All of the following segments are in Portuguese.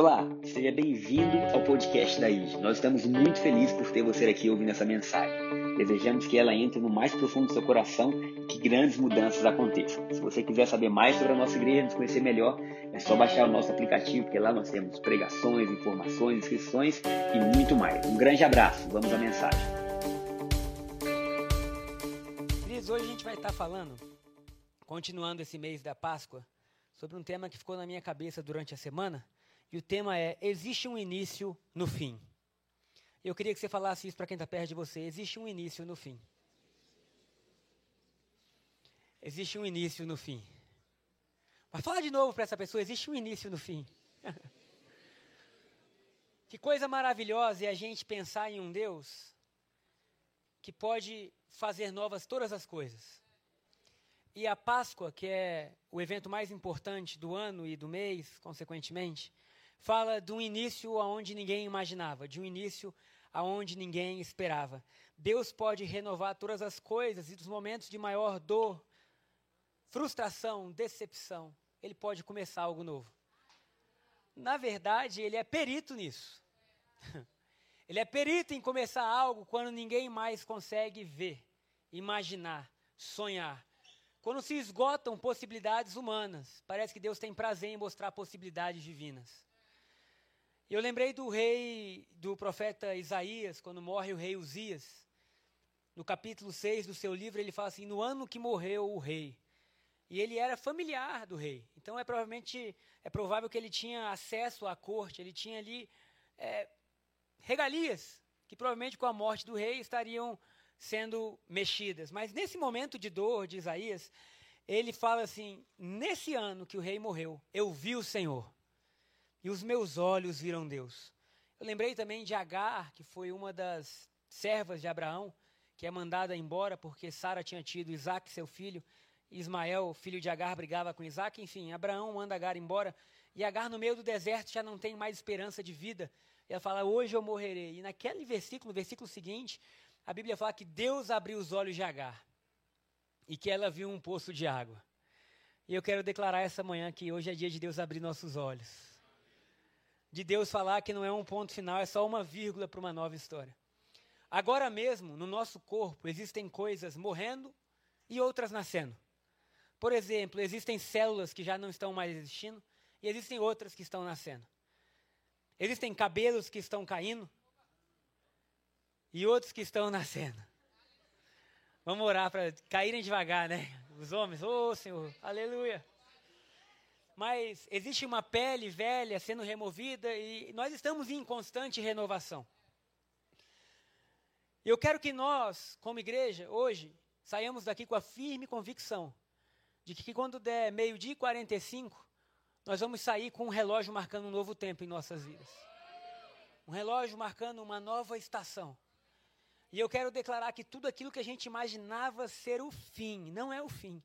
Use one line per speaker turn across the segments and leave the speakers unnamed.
Olá, seja bem-vindo ao podcast da IG. Nós estamos muito felizes por ter você aqui ouvindo essa mensagem. Desejamos que ela entre no mais profundo do seu coração e que grandes mudanças aconteçam. Se você quiser saber mais sobre a nossa igreja, nos conhecer melhor, é só baixar o nosso aplicativo, porque lá nós temos pregações, informações, inscrições e muito mais. Um grande abraço, vamos à mensagem.
Queridos, hoje a gente vai estar falando, continuando esse mês da Páscoa, sobre um tema que ficou na minha cabeça durante a semana e o tema é: Existe um início no fim. Eu queria que você falasse isso para quem está perto de você: Existe um início no fim. Existe um início no fim. Mas fala de novo para essa pessoa: existe um início no fim. que coisa maravilhosa é a gente pensar em um Deus que pode fazer novas todas as coisas. E a Páscoa, que é o evento mais importante do ano e do mês, consequentemente, fala de um início aonde ninguém imaginava, de um início aonde ninguém esperava. Deus pode renovar todas as coisas e dos momentos de maior dor, frustração, decepção, ele pode começar algo novo. Na verdade, ele é perito nisso. Ele é perito em começar algo quando ninguém mais consegue ver, imaginar, sonhar. Quando se esgotam possibilidades humanas, parece que Deus tem prazer em mostrar possibilidades divinas. Eu lembrei do rei, do profeta Isaías, quando morre o rei Uzias. No capítulo 6 do seu livro, ele fala assim: No ano que morreu o rei. E ele era familiar do rei. Então é provavelmente é provável que ele tinha acesso à corte, ele tinha ali é, regalias que provavelmente com a morte do rei estariam sendo mexidas. Mas nesse momento de dor de Isaías, ele fala assim: Nesse ano que o rei morreu, eu vi o Senhor e os meus olhos viram Deus. Eu lembrei também de Agar, que foi uma das servas de Abraão, que é mandada embora porque Sara tinha tido Isaac, seu filho, Ismael, filho de Agar, brigava com Isaac. Enfim, Abraão manda Agar embora, e Agar, no meio do deserto, já não tem mais esperança de vida. Ela fala: Hoje eu morrerei. E naquele versículo, versículo seguinte, a Bíblia fala que Deus abriu os olhos de Agar e que ela viu um poço de água. E eu quero declarar essa manhã que hoje é dia de Deus abrir nossos olhos de Deus falar que não é um ponto final, é só uma vírgula para uma nova história. Agora mesmo, no nosso corpo, existem coisas morrendo e outras nascendo. Por exemplo, existem células que já não estão mais existindo e existem outras que estão nascendo. Existem cabelos que estão caindo e outros que estão nascendo. Vamos orar para caírem devagar, né? Os homens, ô oh, Senhor, aleluia mas existe uma pele velha sendo removida e nós estamos em constante renovação. Eu quero que nós, como igreja, hoje, saiamos daqui com a firme convicção de que quando der meio-dia e 45, nós vamos sair com um relógio marcando um novo tempo em nossas vidas. Um relógio marcando uma nova estação. E eu quero declarar que tudo aquilo que a gente imaginava ser o fim, não é o fim.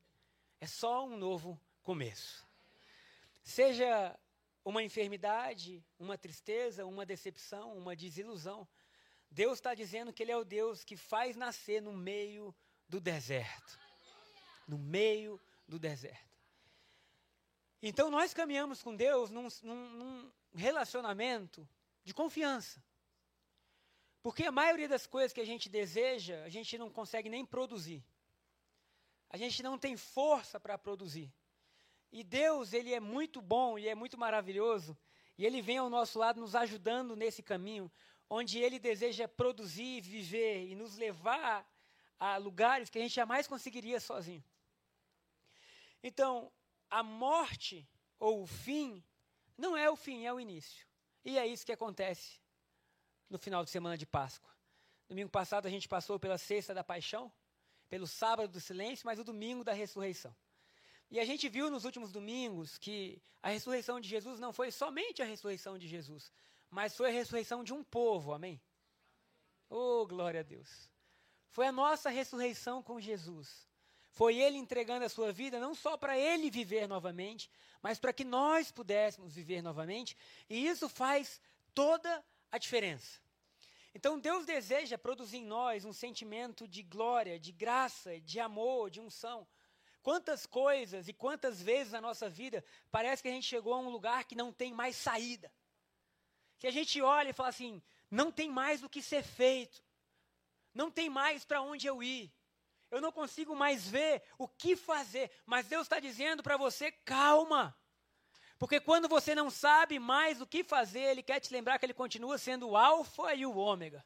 É só um novo começo. Seja uma enfermidade, uma tristeza, uma decepção, uma desilusão, Deus está dizendo que Ele é o Deus que faz nascer no meio do deserto. No meio do deserto. Então nós caminhamos com Deus num, num, num relacionamento de confiança. Porque a maioria das coisas que a gente deseja, a gente não consegue nem produzir. A gente não tem força para produzir. E Deus, ele é muito bom e é muito maravilhoso, e ele vem ao nosso lado nos ajudando nesse caminho, onde ele deseja produzir, viver e nos levar a lugares que a gente jamais conseguiria sozinho. Então, a morte ou o fim não é o fim, é o início. E é isso que acontece no final de semana de Páscoa. Domingo passado a gente passou pela sexta da paixão, pelo sábado do silêncio, mas o domingo da ressurreição. E a gente viu nos últimos domingos que a ressurreição de Jesus não foi somente a ressurreição de Jesus, mas foi a ressurreição de um povo, amém? Oh, glória a Deus. Foi a nossa ressurreição com Jesus. Foi Ele entregando a sua vida não só para Ele viver novamente, mas para que nós pudéssemos viver novamente, e isso faz toda a diferença. Então Deus deseja produzir em nós um sentimento de glória, de graça, de amor, de unção Quantas coisas e quantas vezes na nossa vida parece que a gente chegou a um lugar que não tem mais saída. Que a gente olha e fala assim: não tem mais o que ser feito. Não tem mais para onde eu ir. Eu não consigo mais ver o que fazer. Mas Deus está dizendo para você: calma. Porque quando você não sabe mais o que fazer, Ele quer te lembrar que Ele continua sendo o Alfa e o Ômega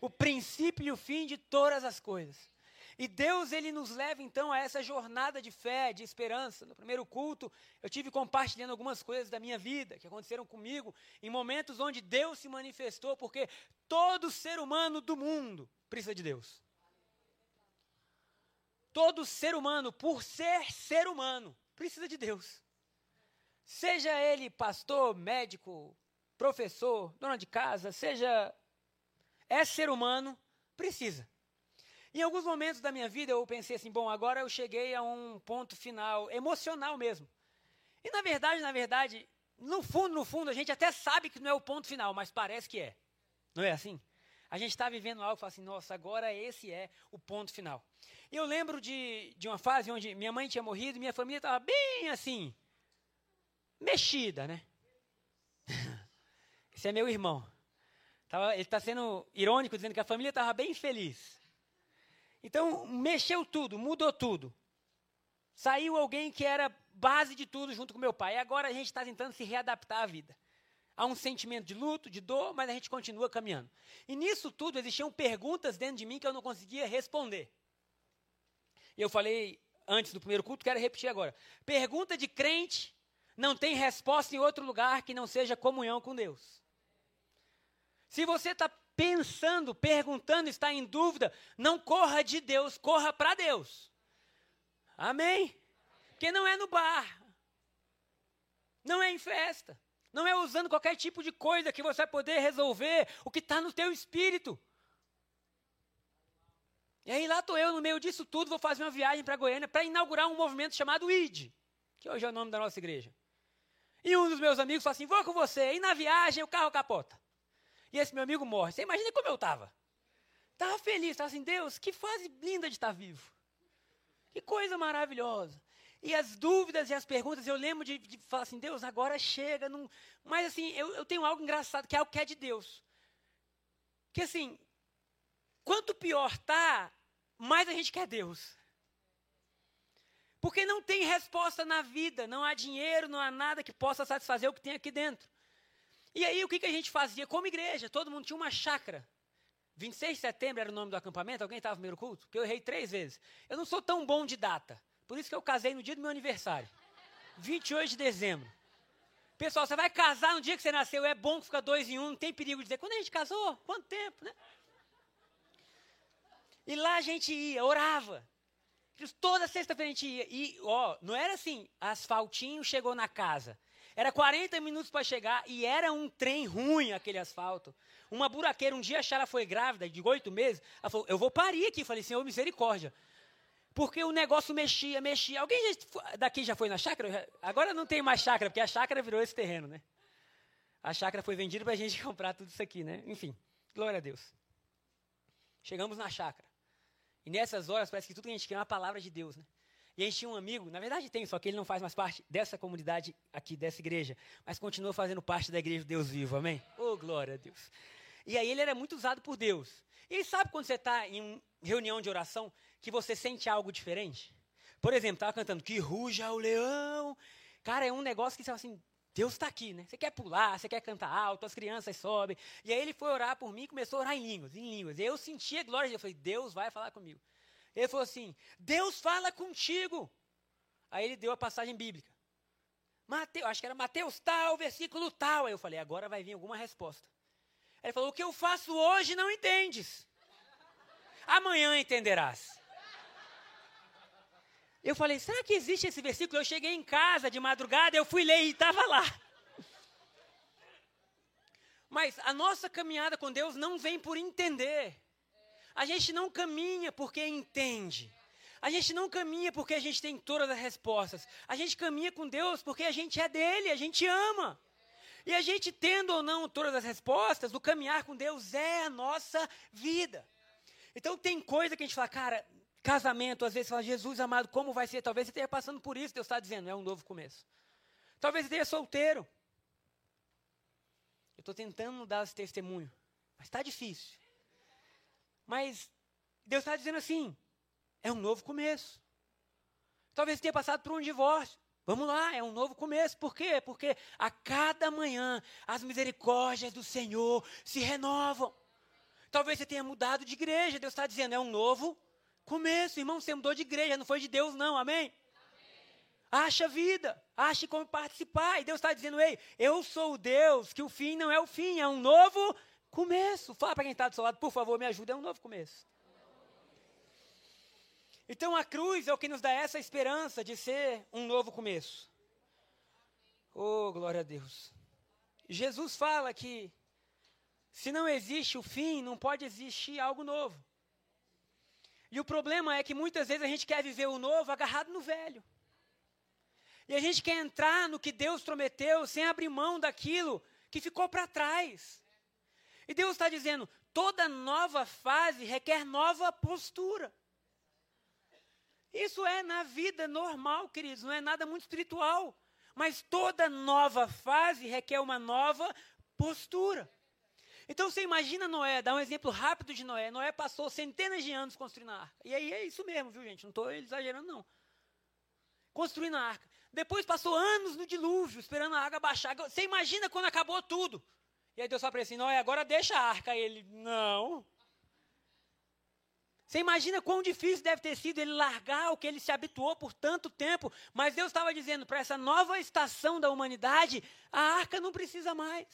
o princípio e o fim de todas as coisas. E Deus, ele nos leva então a essa jornada de fé, de esperança. No primeiro culto, eu tive compartilhando algumas coisas da minha vida que aconteceram comigo em momentos onde Deus se manifestou, porque todo ser humano do mundo precisa de Deus. Todo ser humano, por ser ser humano, precisa de Deus. Seja ele pastor, médico, professor, dona de casa, seja é ser humano, precisa. Em alguns momentos da minha vida eu pensei assim, bom, agora eu cheguei a um ponto final emocional mesmo. E na verdade, na verdade, no fundo, no fundo, a gente até sabe que não é o ponto final, mas parece que é. Não é assim? A gente está vivendo algo e fala assim, nossa, agora esse é o ponto final. Eu lembro de, de uma fase onde minha mãe tinha morrido e minha família estava bem assim, mexida, né? Esse é meu irmão. Ele está sendo irônico, dizendo que a família estava bem feliz. Então, mexeu tudo, mudou tudo. Saiu alguém que era base de tudo junto com meu pai. E agora a gente está tentando se readaptar à vida. Há um sentimento de luto, de dor, mas a gente continua caminhando. E nisso tudo existiam perguntas dentro de mim que eu não conseguia responder. E eu falei antes do primeiro culto, quero repetir agora. Pergunta de crente não tem resposta em outro lugar que não seja comunhão com Deus. Se você está pensando, perguntando, está em dúvida, não corra de Deus, corra para Deus. Amém? Porque não é no bar, não é em festa, não é usando qualquer tipo de coisa que você vai poder resolver o que está no teu espírito. E aí lá estou eu no meio disso tudo, vou fazer uma viagem para Goiânia para inaugurar um movimento chamado ID, que hoje é o nome da nossa igreja. E um dos meus amigos falou assim: vou com você. E na viagem o carro capota e esse meu amigo morre. Você imagina como eu estava? Estava feliz, estava assim, Deus, que fase linda de estar vivo. Que coisa maravilhosa. E as dúvidas e as perguntas, eu lembro de, de falar assim, Deus, agora chega. Num... Mas assim, eu, eu tenho algo engraçado, que é o que é de Deus. Que assim, quanto pior tá, mais a gente quer Deus. Porque não tem resposta na vida, não há dinheiro, não há nada que possa satisfazer o que tem aqui dentro. E aí o que, que a gente fazia como igreja? Todo mundo tinha uma chácara. 26 de setembro era o nome do acampamento, alguém estava no primeiro culto? Porque eu errei três vezes. Eu não sou tão bom de data. Por isso que eu casei no dia do meu aniversário. 28 de dezembro. Pessoal, você vai casar no dia que você nasceu, é bom que fica dois em um, não tem perigo de dizer, quando a gente casou? Quanto tempo, né? E lá a gente ia, orava. Toda sexta-feira a gente ia. E, ó, não era assim, asfaltinho chegou na casa. Era 40 minutos para chegar e era um trem ruim aquele asfalto. Uma buraqueira, um dia a Chara foi grávida, de oito meses. Ela falou: Eu vou parir aqui. Falei: Senhor, misericórdia. Porque o negócio mexia, mexia. Alguém já, daqui já foi na chácara? Agora não tem mais chácara, porque a chácara virou esse terreno, né? A chácara foi vendida para a gente comprar tudo isso aqui, né? Enfim, glória a Deus. Chegamos na chácara. E nessas horas parece que tudo que a gente quer é uma palavra de Deus, né? E a gente tinha um amigo, na verdade tem, só que ele não faz mais parte dessa comunidade aqui, dessa igreja, mas continua fazendo parte da igreja de Deus vivo, amém? Oh, glória a Deus. E aí ele era muito usado por Deus. E sabe quando você está em reunião de oração que você sente algo diferente? Por exemplo, estava cantando que ruja o leão. Cara, é um negócio que você fala assim, Deus está aqui, né? Você quer pular, você quer cantar alto, as crianças sobem. E aí ele foi orar por mim e começou a orar em línguas, em línguas. E eu sentia glória de Deus. Eu falei, Deus vai falar comigo. Ele falou assim: Deus fala contigo. Aí ele deu a passagem bíblica. Mateus, acho que era Mateus tal, versículo tal. Aí eu falei: agora vai vir alguma resposta. Ele falou: o que eu faço hoje não entendes. Amanhã entenderás. Eu falei: será que existe esse versículo? Eu cheguei em casa de madrugada, eu fui ler e estava lá. Mas a nossa caminhada com Deus não vem por entender. A gente não caminha porque entende. A gente não caminha porque a gente tem todas as respostas. A gente caminha com Deus porque a gente é dele, a gente ama. E a gente tendo ou não todas as respostas, o caminhar com Deus é a nossa vida. Então tem coisa que a gente fala, cara, casamento, às vezes fala, Jesus amado, como vai ser? Talvez você esteja passando por isso, Deus está dizendo, é um novo começo. Talvez você esteja solteiro. Eu estou tentando dar esse testemunho, mas está difícil. Mas Deus está dizendo assim, é um novo começo. Talvez você tenha passado por um divórcio. Vamos lá, é um novo começo. Por quê? Porque a cada manhã as misericórdias do Senhor se renovam. Talvez você tenha mudado de igreja. Deus está dizendo, é um novo começo. Irmão, você mudou de igreja, não foi de Deus, não. Amém? Acha vida, ache como participar. E Deus está dizendo, ei, eu sou o Deus, que o fim não é o fim, é um novo começo. Fala para quem está do seu lado, por favor, me ajuda, é um novo começo. Então a cruz é o que nos dá essa esperança de ser um novo começo. Oh, glória a Deus. Jesus fala que se não existe o fim, não pode existir algo novo. E o problema é que muitas vezes a gente quer viver o novo agarrado no velho. E a gente quer entrar no que Deus prometeu sem abrir mão daquilo que ficou para trás. E Deus está dizendo: toda nova fase requer nova postura. Isso é na vida normal, queridos, não é nada muito espiritual. Mas toda nova fase requer uma nova postura. Então você imagina Noé, dá um exemplo rápido de Noé. Noé passou centenas de anos construindo a arca. E aí é isso mesmo, viu, gente? Não estou exagerando, não. Construindo a arca. Depois passou anos no dilúvio, esperando a água baixar. Você imagina quando acabou tudo. E aí Deus fala para ele assim: Noé, agora deixa a arca. E ele, não. Você imagina quão difícil deve ter sido ele largar o que ele se habituou por tanto tempo. Mas Deus estava dizendo para essa nova estação da humanidade: a arca não precisa mais.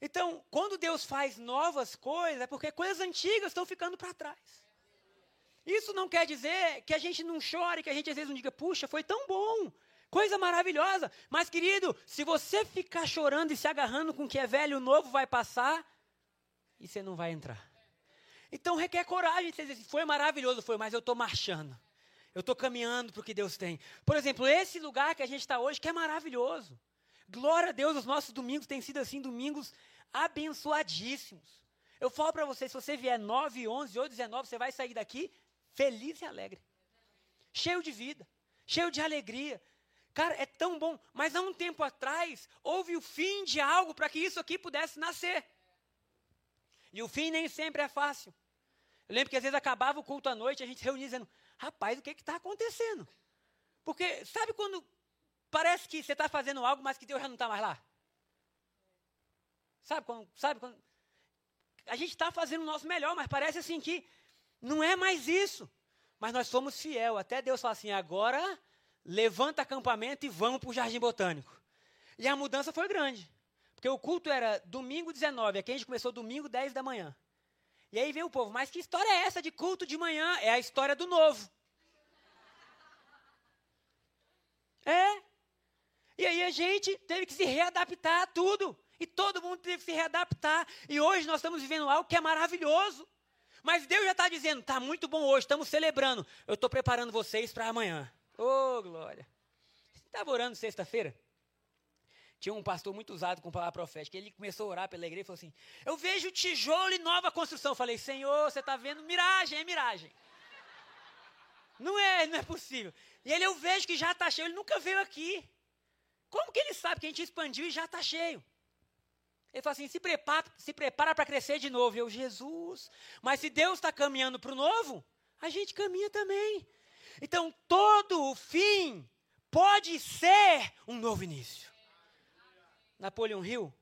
Então, quando Deus faz novas coisas, é porque coisas antigas estão ficando para trás. Isso não quer dizer que a gente não chore, que a gente às vezes não diga, puxa, foi tão bom, coisa maravilhosa. Mas, querido, se você ficar chorando e se agarrando com o que é velho, o novo vai passar, e você não vai entrar. Então requer coragem. Você dizer, foi maravilhoso, foi, mas eu estou marchando. Eu estou caminhando para o que Deus tem. Por exemplo, esse lugar que a gente está hoje, que é maravilhoso. Glória a Deus, os nossos domingos têm sido assim, domingos abençoadíssimos. Eu falo para você, se você vier 9, 11 ou 19, você vai sair daqui feliz e alegre. Cheio de vida, cheio de alegria. Cara, é tão bom. Mas há um tempo atrás, houve o fim de algo para que isso aqui pudesse nascer. E o fim nem sempre é fácil. Eu lembro que às vezes acabava o culto à noite, a gente se reunia dizendo, rapaz, o que está acontecendo? Porque sabe quando parece que você está fazendo algo, mas que Deus já não está mais lá? Sabe quando, sabe quando a gente está fazendo o nosso melhor, mas parece assim que não é mais isso. Mas nós somos fiel. Até Deus fala assim: agora levanta acampamento e vamos para o Jardim Botânico. E a mudança foi grande. Porque o culto era domingo 19, aqui a gente começou domingo 10 da manhã. E aí veio o povo, mas que história é essa de culto de manhã? É a história do novo. É. E aí a gente teve que se readaptar a tudo. E todo mundo teve que se readaptar. E hoje nós estamos vivendo algo que é maravilhoso. Mas Deus já está dizendo, está muito bom hoje, estamos celebrando. Eu estou preparando vocês para amanhã. Ô, oh, glória. Você estava orando sexta-feira? Tinha um pastor muito usado com palavra profética. Ele começou a orar pela igreja e falou assim: Eu vejo tijolo e nova construção. Eu falei, Senhor, você está vendo miragem, é miragem. Não é, não é possível. E ele, eu vejo que já está cheio. Ele nunca veio aqui. Como que ele sabe que a gente expandiu e já está cheio? Ele falou assim: se prepara, se prepara para crescer de novo. Eu, Jesus. Mas se Deus está caminhando para o novo, a gente caminha também. Então, todo o fim pode ser um novo início. Napoleon Hill,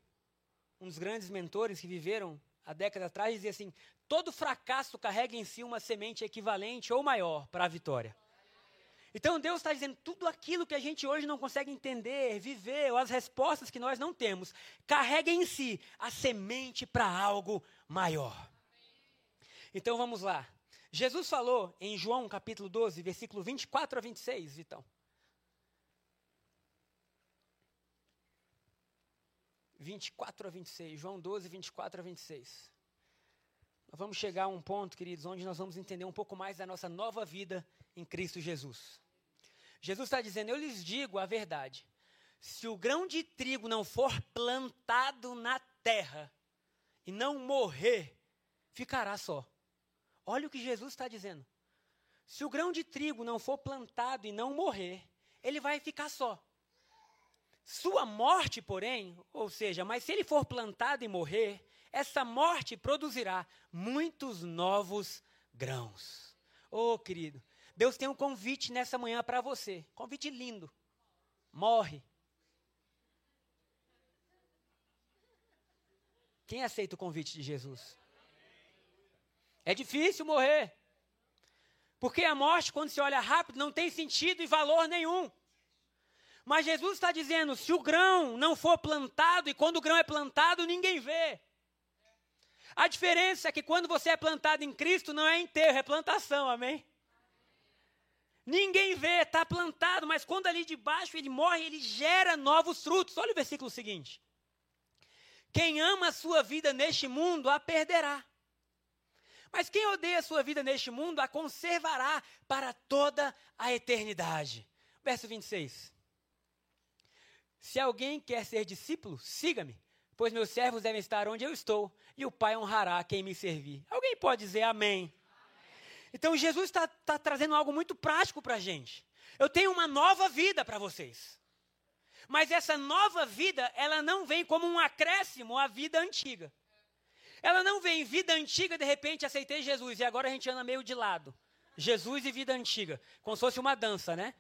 um dos grandes mentores que viveram há décadas atrás, dizia assim: todo fracasso carrega em si uma semente equivalente ou maior para a vitória. Então Deus está dizendo tudo aquilo que a gente hoje não consegue entender, viver, ou as respostas que nós não temos, carrega em si a semente para algo maior. Então vamos lá. Jesus falou em João capítulo 12, versículo 24 a 26, Vitão. 24 a 26. João 12, 24 a 26. Nós vamos chegar a um ponto, queridos, onde nós vamos entender um pouco mais da nossa nova vida em Cristo Jesus. Jesus está dizendo: Eu lhes digo a verdade. Se o grão de trigo não for plantado na terra e não morrer, ficará só. Olha o que Jesus está dizendo. Se o grão de trigo não for plantado e não morrer, ele vai ficar só. Sua morte, porém, ou seja, mas se ele for plantado e morrer, essa morte produzirá muitos novos grãos. Oh, querido, Deus tem um convite nessa manhã para você. Convite lindo. Morre. Quem aceita o convite de Jesus? É difícil morrer. Porque a morte, quando se olha rápido, não tem sentido e valor nenhum. Mas Jesus está dizendo: se o grão não for plantado, e quando o grão é plantado, ninguém vê. A diferença é que quando você é plantado em Cristo, não é enterro, é plantação, amém? Ninguém vê, está plantado, mas quando ali de baixo ele morre, ele gera novos frutos. Olha o versículo seguinte. Quem ama a sua vida neste mundo, a perderá. Mas quem odeia a sua vida neste mundo, a conservará para toda a eternidade. Verso 26. Se alguém quer ser discípulo, siga-me, pois meus servos devem estar onde eu estou, e o Pai honrará quem me servir. Alguém pode dizer amém? Então Jesus está tá trazendo algo muito prático para a gente. Eu tenho uma nova vida para vocês. Mas essa nova vida, ela não vem como um acréscimo à vida antiga. Ela não vem vida antiga, de repente aceitei Jesus e agora a gente anda meio de lado. Jesus e vida antiga, como se fosse uma dança, né?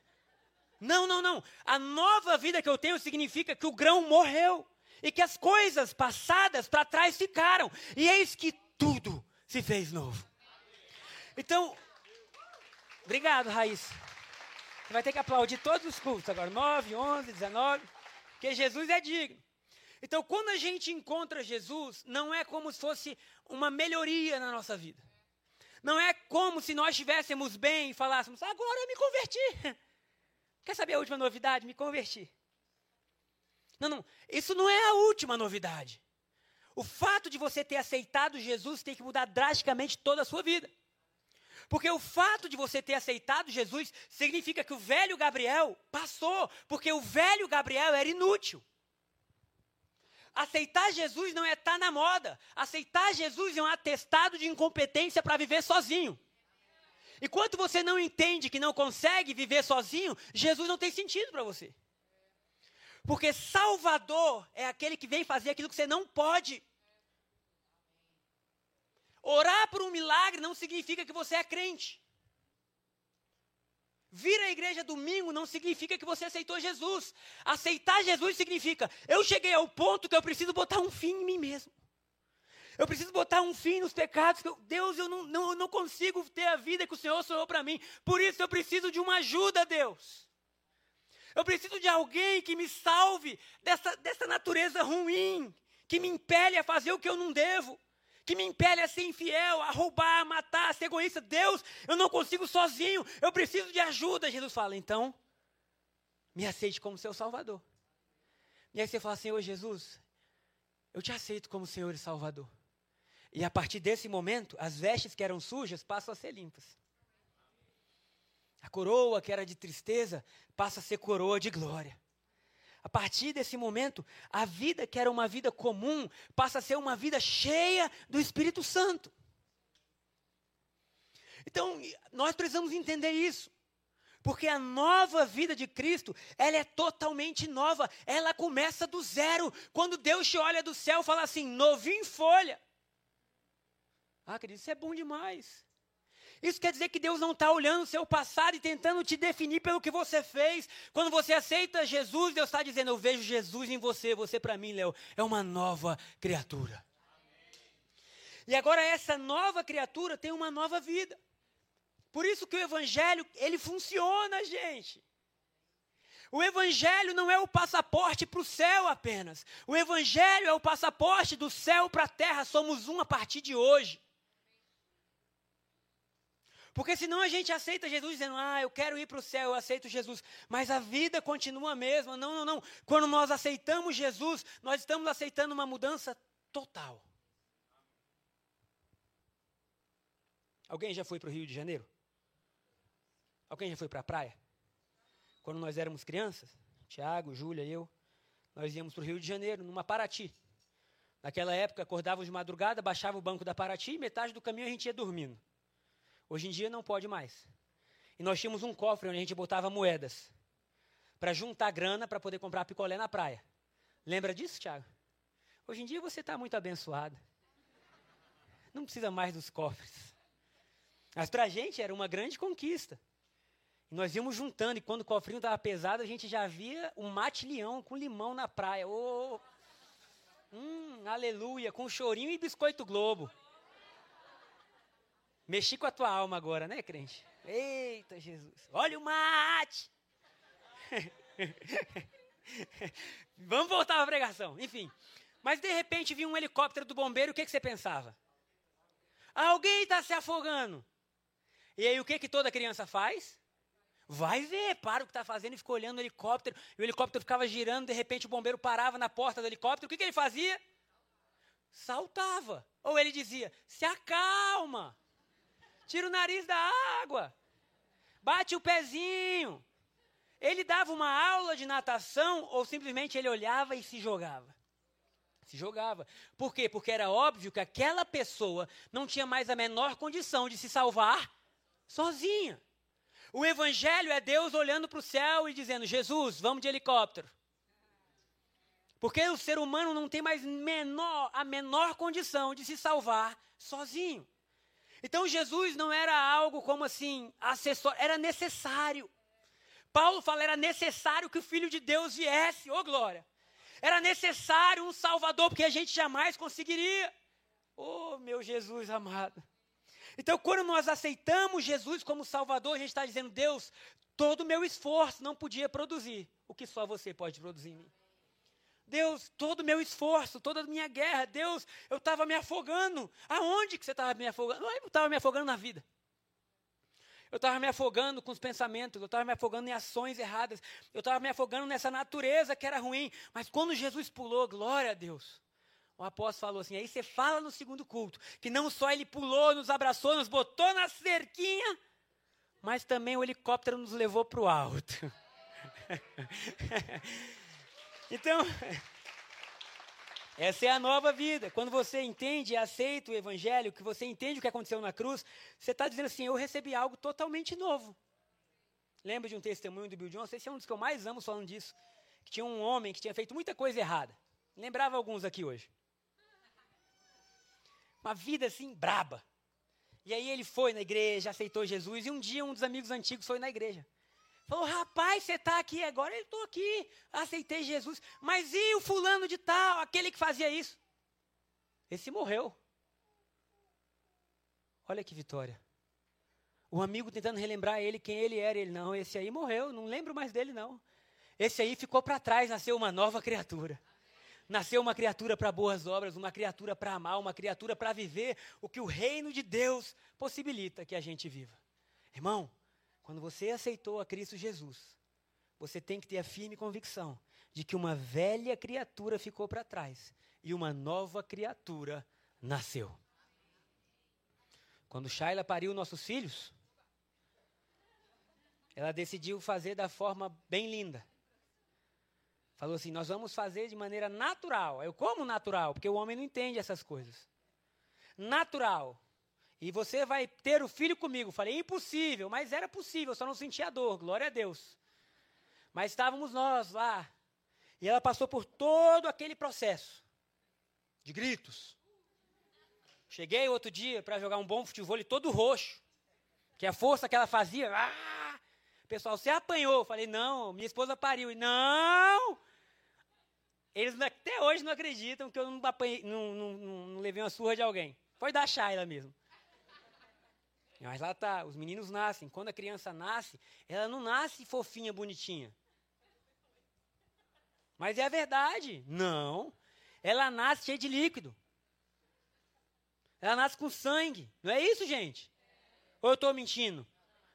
Não, não, não. A nova vida que eu tenho significa que o grão morreu e que as coisas passadas para trás ficaram. E eis que tudo se fez novo. Então, obrigado, Raíssa. Você vai ter que aplaudir todos os cultos agora, 9, 11, 19, porque Jesus é digno. Então, quando a gente encontra Jesus, não é como se fosse uma melhoria na nossa vida. Não é como se nós estivéssemos bem e falássemos, agora eu me converti. Quer saber a última novidade? Me converti. Não, não, isso não é a última novidade. O fato de você ter aceitado Jesus tem que mudar drasticamente toda a sua vida. Porque o fato de você ter aceitado Jesus significa que o velho Gabriel passou, porque o velho Gabriel era inútil. Aceitar Jesus não é estar tá na moda. Aceitar Jesus é um atestado de incompetência para viver sozinho. Enquanto você não entende que não consegue viver sozinho, Jesus não tem sentido para você. Porque Salvador é aquele que vem fazer aquilo que você não pode. Orar por um milagre não significa que você é crente. Vir à igreja domingo não significa que você aceitou Jesus. Aceitar Jesus significa eu cheguei ao ponto que eu preciso botar um fim em mim mesmo. Eu preciso botar um fim nos pecados. Que eu, Deus, eu não, não, eu não consigo ter a vida que o Senhor sonhou para mim. Por isso eu preciso de uma ajuda, Deus. Eu preciso de alguém que me salve dessa, dessa natureza ruim, que me impele a fazer o que eu não devo que me impele a ser infiel, a roubar, a matar, a ser egoísta. Deus, eu não consigo sozinho, eu preciso de ajuda. Jesus fala, então, me aceite como seu Salvador. E aí você fala, Senhor Jesus, eu te aceito como Senhor e Salvador. E a partir desse momento, as vestes que eram sujas passam a ser limpas. A coroa que era de tristeza passa a ser coroa de glória. A partir desse momento, a vida que era uma vida comum passa a ser uma vida cheia do Espírito Santo. Então, nós precisamos entender isso. Porque a nova vida de Cristo, ela é totalmente nova. Ela começa do zero. Quando Deus te olha do céu, fala assim: novinho em folha. Ah, querido, isso é bom demais. Isso quer dizer que Deus não está olhando o seu passado e tentando te definir pelo que você fez. Quando você aceita Jesus, Deus está dizendo: Eu vejo Jesus em você, você para mim, Léo, é uma nova criatura. E agora essa nova criatura tem uma nova vida. Por isso que o evangelho, ele funciona, gente. O evangelho não é o passaporte para o céu apenas. O evangelho é o passaporte do céu para a terra. Somos um a partir de hoje. Porque senão a gente aceita Jesus dizendo, ah, eu quero ir para o céu, eu aceito Jesus. Mas a vida continua a mesma. Não, não, não. Quando nós aceitamos Jesus, nós estamos aceitando uma mudança total. Alguém já foi para o Rio de Janeiro? Alguém já foi para a praia? Quando nós éramos crianças, Tiago, Júlia, eu, nós íamos para o Rio de Janeiro, numa Paraty. Naquela época, acordávamos de madrugada, baixava o banco da Paraty e metade do caminho a gente ia dormindo. Hoje em dia não pode mais. E nós tínhamos um cofre onde a gente botava moedas para juntar grana para poder comprar picolé na praia. Lembra disso, Thiago? Hoje em dia você está muito abençoado. Não precisa mais dos cofres. Mas para a gente era uma grande conquista. E nós íamos juntando, e quando o cofrinho estava pesado, a gente já via um mate-leão com limão na praia. Oh, hum, aleluia, com chorinho e biscoito globo. Mexi com a tua alma agora, né, crente? Eita, Jesus. Olha o mate! Vamos voltar à pregação. Enfim. Mas de repente vinha um helicóptero do bombeiro, o que, que você pensava? Alguém está se afogando. E aí o que, que toda criança faz? Vai ver, para o que está fazendo e ficou olhando o helicóptero. E o helicóptero ficava girando, de repente o bombeiro parava na porta do helicóptero. O que, que ele fazia? Saltava. Ou ele dizia: se acalma, tira o nariz da água, bate o pezinho. Ele dava uma aula de natação ou simplesmente ele olhava e se jogava? Se jogava. Por quê? Porque era óbvio que aquela pessoa não tinha mais a menor condição de se salvar sozinha. O evangelho é Deus olhando para o céu e dizendo: Jesus, vamos de helicóptero. Porque o ser humano não tem mais menor, a menor condição de se salvar sozinho. Então Jesus não era algo como assim, acessório, era necessário. Paulo fala, era necessário que o Filho de Deus viesse, ô oh, glória. Era necessário um Salvador, porque a gente jamais conseguiria. Oh, meu Jesus amado. Então, quando nós aceitamos Jesus como Salvador, a gente está dizendo, Deus, todo o meu esforço não podia produzir o que só você pode produzir em mim. Deus, todo o meu esforço, toda a minha guerra, Deus, eu estava me afogando. Aonde que você estava me afogando? Eu estava me afogando na vida. Eu estava me afogando com os pensamentos, eu estava me afogando em ações erradas, eu estava me afogando nessa natureza que era ruim. Mas quando Jesus pulou, glória a Deus. O apóstolo falou assim: aí você fala no segundo culto, que não só ele pulou, nos abraçou, nos botou na cerquinha, mas também o helicóptero nos levou para o alto. então. Essa é a nova vida. Quando você entende e aceita o Evangelho, que você entende o que aconteceu na cruz, você está dizendo assim: eu recebi algo totalmente novo. Lembra de um testemunho do Bill Johnson? Esse é um dos que eu mais amo falando disso. Que tinha um homem que tinha feito muita coisa errada. Lembrava alguns aqui hoje. Uma vida assim, braba. E aí ele foi na igreja, aceitou Jesus, e um dia um dos amigos antigos foi na igreja. Falou, rapaz, você está aqui agora? Eu estou aqui, aceitei Jesus. Mas e o fulano de tal, aquele que fazia isso? Esse morreu. Olha que vitória. O amigo tentando relembrar ele quem ele era. Ele, não, esse aí morreu, não lembro mais dele, não. Esse aí ficou para trás, nasceu uma nova criatura. Nasceu uma criatura para boas obras, uma criatura para amar, uma criatura para viver o que o reino de Deus possibilita que a gente viva. Irmão, quando você aceitou a Cristo Jesus, você tem que ter a firme convicção de que uma velha criatura ficou para trás e uma nova criatura nasceu. Quando Shaila pariu nossos filhos, ela decidiu fazer da forma bem linda. Falou assim: Nós vamos fazer de maneira natural. Eu como natural, porque o homem não entende essas coisas. Natural. E você vai ter o filho comigo. Falei, impossível, mas era possível, só não sentia dor, glória a Deus. Mas estávamos nós lá. E ela passou por todo aquele processo de gritos. Cheguei outro dia para jogar um bom futebol todo roxo. Que a força que ela fazia. Ah! Pessoal, você apanhou. Falei, não, minha esposa pariu. E não! Eles até hoje não acreditam que eu não, apanhei, não, não, não, não levei uma surra de alguém. Foi da Shayla mesmo. Mas lá tá, os meninos nascem. Quando a criança nasce, ela não nasce fofinha, bonitinha. Mas é a verdade. Não. Ela nasce cheia de líquido. Ela nasce com sangue. Não é isso, gente? Ou eu estou mentindo?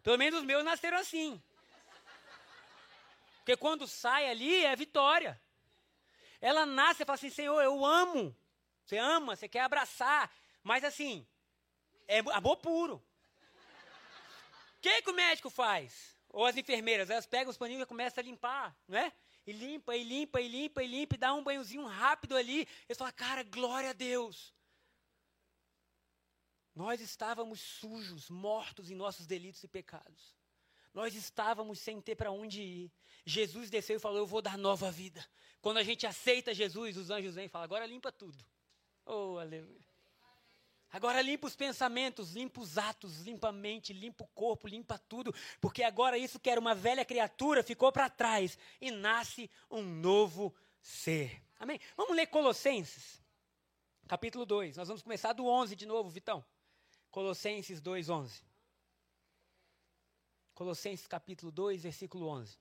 Pelo menos os meus nasceram assim. Porque quando sai ali é vitória. Ela nasce e fala assim: Senhor, eu amo. Você ama, você quer abraçar. Mas assim, é amor puro. Que, que o médico faz? Ou as enfermeiras, elas pegam os paninhos e começam a limpar, não é? E limpa, e limpa, e limpa, e limpa, e dá um banhozinho rápido ali. Eles falam, cara, glória a Deus. Nós estávamos sujos, mortos em nossos delitos e pecados. Nós estávamos sem ter para onde ir. Jesus desceu e falou: Eu vou dar nova vida. Quando a gente aceita Jesus, os anjos vêm e falam: Agora limpa tudo. Oh, aleluia. Agora limpa os pensamentos, limpa os atos, limpa a mente, limpa o corpo, limpa tudo, porque agora isso que era uma velha criatura ficou para trás e nasce um novo ser. Amém? Vamos ler Colossenses, capítulo 2. Nós vamos começar do 11 de novo, Vitão. Colossenses 2, 11. Colossenses capítulo 2, versículo 11.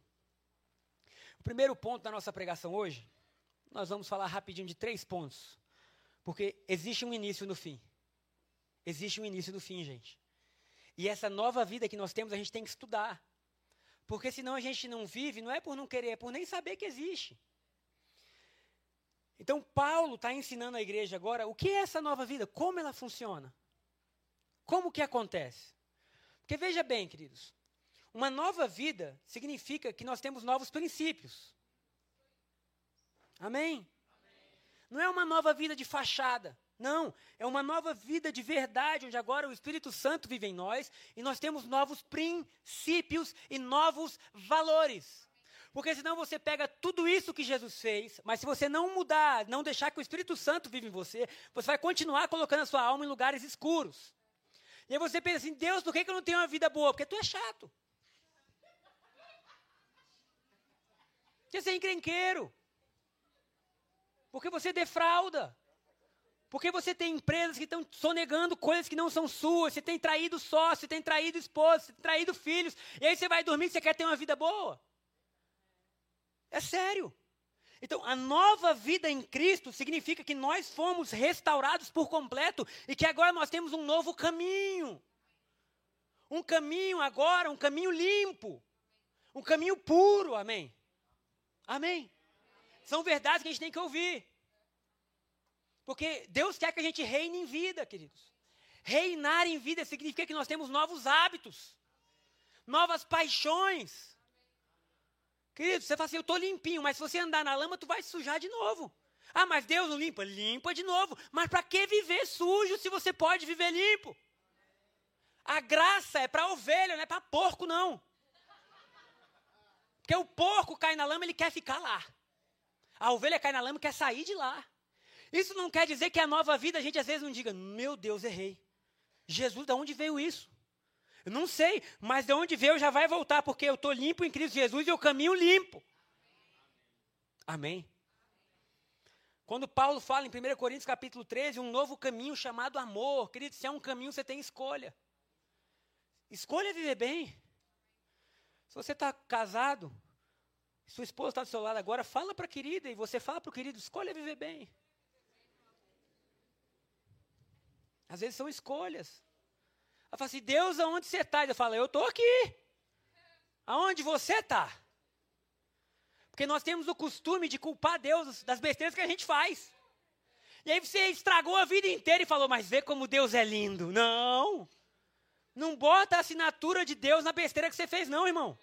O primeiro ponto da nossa pregação hoje, nós vamos falar rapidinho de três pontos, porque existe um início no fim. Existe um início no fim, gente. E essa nova vida que nós temos, a gente tem que estudar. Porque senão a gente não vive, não é por não querer, é por nem saber que existe. Então, Paulo está ensinando a igreja agora o que é essa nova vida, como ela funciona. Como que acontece? Porque veja bem, queridos, uma nova vida significa que nós temos novos princípios. Amém? Amém? Não é uma nova vida de fachada. Não, é uma nova vida de verdade, onde agora o Espírito Santo vive em nós e nós temos novos princípios e novos valores. Porque senão você pega tudo isso que Jesus fez, mas se você não mudar, não deixar que o Espírito Santo vive em você, você vai continuar colocando a sua alma em lugares escuros. E aí você pensa assim, Deus, por que eu não tenho uma vida boa? Porque tu é chato. Porque você é encrenqueiro. Porque você defrauda. Porque você tem empresas que estão sonegando coisas que não são suas. Você tem traído sócio, você tem traído esposa, você tem traído filhos. E aí você vai dormir e você quer ter uma vida boa. É sério. Então, a nova vida em Cristo significa que nós fomos restaurados por completo e que agora nós temos um novo caminho. Um caminho agora, um caminho limpo. Um caminho puro, amém? Amém? São verdades que a gente tem que ouvir. Porque Deus quer que a gente reine em vida, queridos. Reinar em vida significa que nós temos novos hábitos, novas paixões. Querido, você fala assim, eu estou limpinho, mas se você andar na lama, tu vai sujar de novo. Ah, mas Deus não limpa? Limpa de novo. Mas para que viver sujo se você pode viver limpo? A graça é para ovelha, não é para porco, não. Porque o porco cai na lama, ele quer ficar lá. A ovelha cai na lama quer sair de lá. Isso não quer dizer que a nova vida a gente às vezes não diga, meu Deus, errei. Jesus, de onde veio isso? Eu não sei, mas de onde veio já vai voltar, porque eu estou limpo em Cristo Jesus e eu caminho limpo. Amém. Quando Paulo fala em 1 Coríntios capítulo 13, um novo caminho chamado amor, querido, se é um caminho, você tem escolha. Escolha viver bem. Se você está casado, sua esposa está do seu lado agora, fala para a querida, e você fala para o querido, escolha viver bem. Às vezes são escolhas. Ela fala assim, Deus, aonde você está? Eu falo, eu estou aqui. Aonde você está? Porque nós temos o costume de culpar Deus das besteiras que a gente faz. E aí você estragou a vida inteira e falou, mas vê como Deus é lindo. Não. Não bota a assinatura de Deus na besteira que você fez, não, irmão.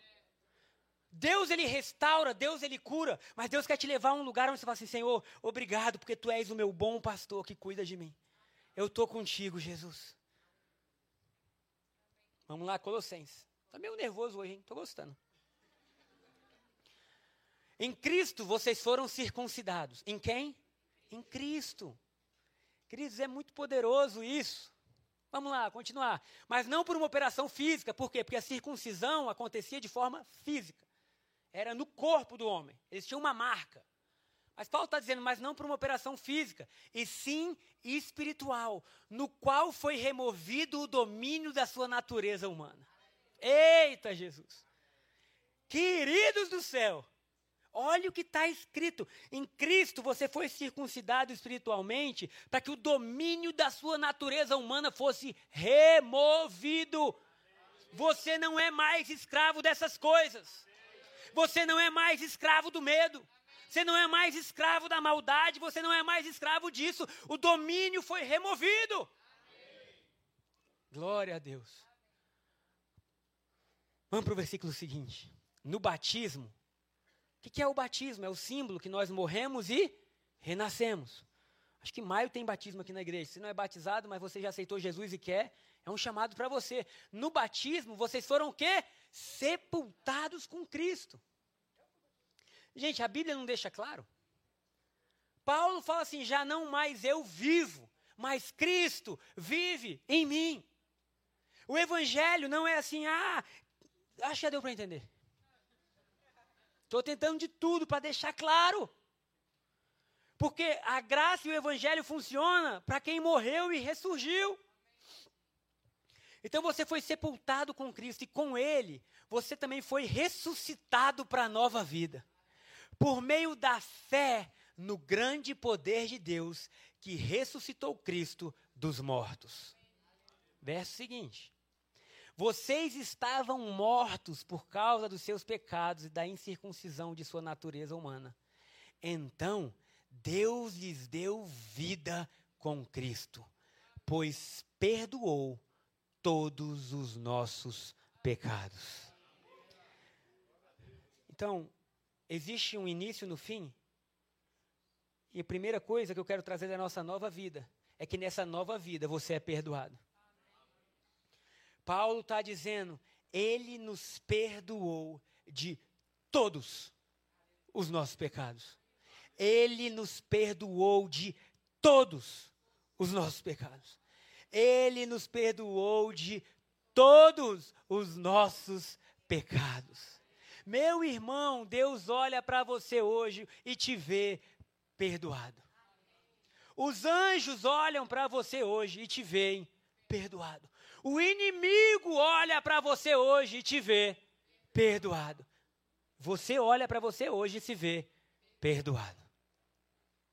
Deus ele restaura, Deus ele cura, mas Deus quer te levar a um lugar onde você fala assim, Senhor, obrigado porque tu és o meu bom pastor que cuida de mim. Eu estou contigo, Jesus. Vamos lá, Colossenses. Está meio nervoso hoje, hein? Estou gostando. Em Cristo vocês foram circuncidados. Em quem? Em Cristo. Queridos, é muito poderoso isso. Vamos lá, continuar. Mas não por uma operação física. Por quê? Porque a circuncisão acontecia de forma física. Era no corpo do homem. Eles tinham uma marca. Mas Paulo está dizendo, mas não por uma operação física, e sim espiritual, no qual foi removido o domínio da sua natureza humana. Eita Jesus! Queridos do céu, olha o que está escrito. Em Cristo você foi circuncidado espiritualmente para que o domínio da sua natureza humana fosse removido. Você não é mais escravo dessas coisas. Você não é mais escravo do medo. Você não é mais escravo da maldade, você não é mais escravo disso. O domínio foi removido. Glória a Deus. Vamos para o versículo seguinte. No batismo, o que é o batismo? É o símbolo que nós morremos e renascemos. Acho que maio tem batismo aqui na igreja. Se não é batizado, mas você já aceitou Jesus e quer, é um chamado para você. No batismo, vocês foram o quê? sepultados com Cristo. Gente, a Bíblia não deixa claro? Paulo fala assim: já não mais eu vivo, mas Cristo vive em mim. O Evangelho não é assim, ah, acho que já deu para entender. Estou tentando de tudo para deixar claro. Porque a graça e o Evangelho funciona para quem morreu e ressurgiu. Então você foi sepultado com Cristo e com Ele você também foi ressuscitado para a nova vida. Por meio da fé no grande poder de Deus que ressuscitou Cristo dos mortos. Verso seguinte: Vocês estavam mortos por causa dos seus pecados e da incircuncisão de sua natureza humana. Então, Deus lhes deu vida com Cristo, pois perdoou todos os nossos pecados. Então, existe um início no fim? E a primeira coisa que eu quero trazer da nossa nova vida é que nessa nova vida você é perdoado. Paulo está dizendo, ele nos perdoou de todos os nossos pecados. Ele nos perdoou de todos os nossos pecados. Ele nos perdoou de todos os nossos pecados. Meu irmão, Deus olha para você hoje e te vê perdoado. Os anjos olham para você hoje e te veem perdoado. O inimigo olha para você hoje e te vê perdoado. Você olha para você hoje e se vê perdoado.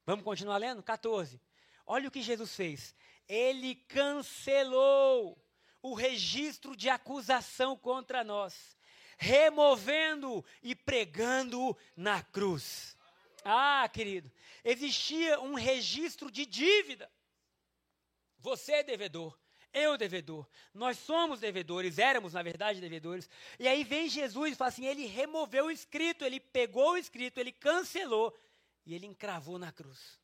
Vamos continuar lendo? 14. Olha o que Jesus fez. Ele cancelou o registro de acusação contra nós, removendo e pregando na cruz. Ah, querido, existia um registro de dívida. Você é devedor, eu devedor, nós somos devedores, éramos na verdade devedores. E aí vem Jesus e fala assim: ele removeu o escrito, ele pegou o escrito, ele cancelou e ele encravou na cruz.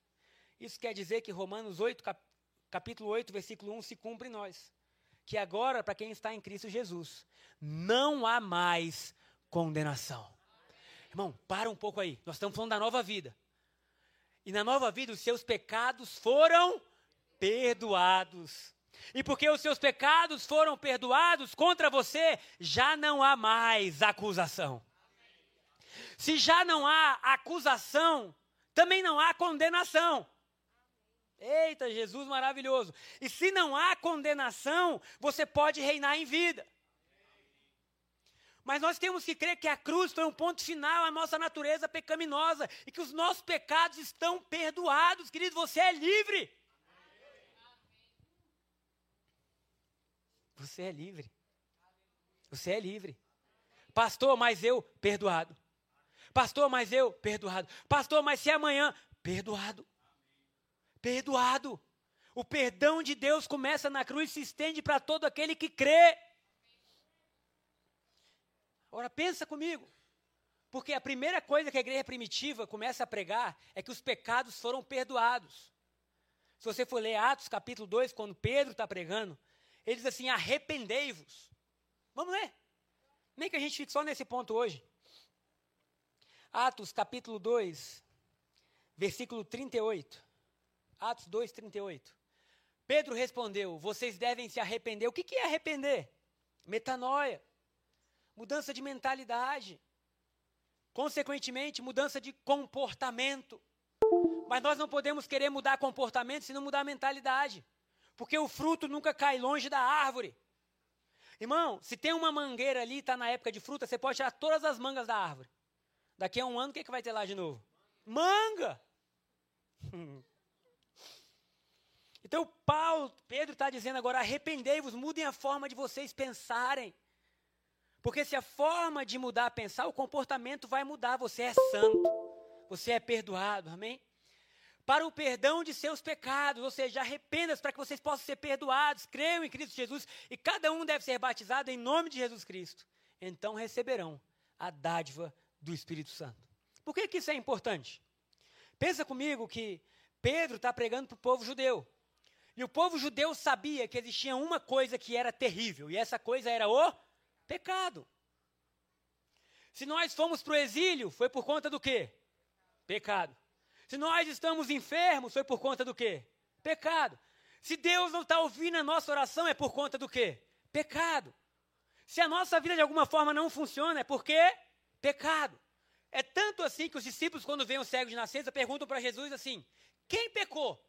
Isso quer dizer que Romanos 8, cap, capítulo 8, versículo 1 se cumpre em nós. Que agora, para quem está em Cristo Jesus, não há mais condenação. Irmão, para um pouco aí. Nós estamos falando da nova vida. E na nova vida, os seus pecados foram perdoados. E porque os seus pecados foram perdoados contra você, já não há mais acusação. Se já não há acusação, também não há condenação. Eita, Jesus maravilhoso. E se não há condenação, você pode reinar em vida. Mas nós temos que crer que a cruz foi um ponto final à nossa natureza pecaminosa e que os nossos pecados estão perdoados, querido, você é livre. Você é livre. Você é livre. Pastor, mas eu perdoado. Pastor, mas eu perdoado. Pastor, mas se amanhã perdoado. Perdoado. O perdão de Deus começa na cruz e se estende para todo aquele que crê. Agora pensa comigo. Porque a primeira coisa que a igreja primitiva começa a pregar é que os pecados foram perdoados. Se você for ler Atos capítulo 2, quando Pedro está pregando, ele diz assim: arrependei-vos. Vamos ler. Nem que a gente fique só nesse ponto hoje. Atos capítulo 2, versículo 38. Atos 2, 38. Pedro respondeu: Vocês devem se arrepender. O que, que é arrepender? Metanoia mudança de mentalidade. Consequentemente, mudança de comportamento. Mas nós não podemos querer mudar comportamento se não mudar mentalidade. Porque o fruto nunca cai longe da árvore. Irmão, se tem uma mangueira ali, está na época de fruta, você pode tirar todas as mangas da árvore. Daqui a um ano, o que, é que vai ter lá de novo? Manga! Então, Paulo, Pedro está dizendo agora: arrependei-vos, mudem a forma de vocês pensarem. Porque se a forma de mudar a pensar, o comportamento vai mudar. Você é santo, você é perdoado, amém? Para o perdão de seus pecados, ou seja, arrependa-se para que vocês possam ser perdoados, creiam em Cristo Jesus, e cada um deve ser batizado em nome de Jesus Cristo. Então receberão a dádiva do Espírito Santo. Por que, que isso é importante? Pensa comigo que Pedro está pregando para o povo judeu. E o povo judeu sabia que existia uma coisa que era terrível, e essa coisa era o pecado. Se nós fomos para o exílio, foi por conta do quê? Pecado. Se nós estamos enfermos, foi por conta do quê? Pecado. Se Deus não está ouvindo a nossa oração, é por conta do quê? Pecado. Se a nossa vida de alguma forma não funciona, é porque pecado. É tanto assim que os discípulos, quando veem o cego de nascença, perguntam para Jesus assim: quem pecou?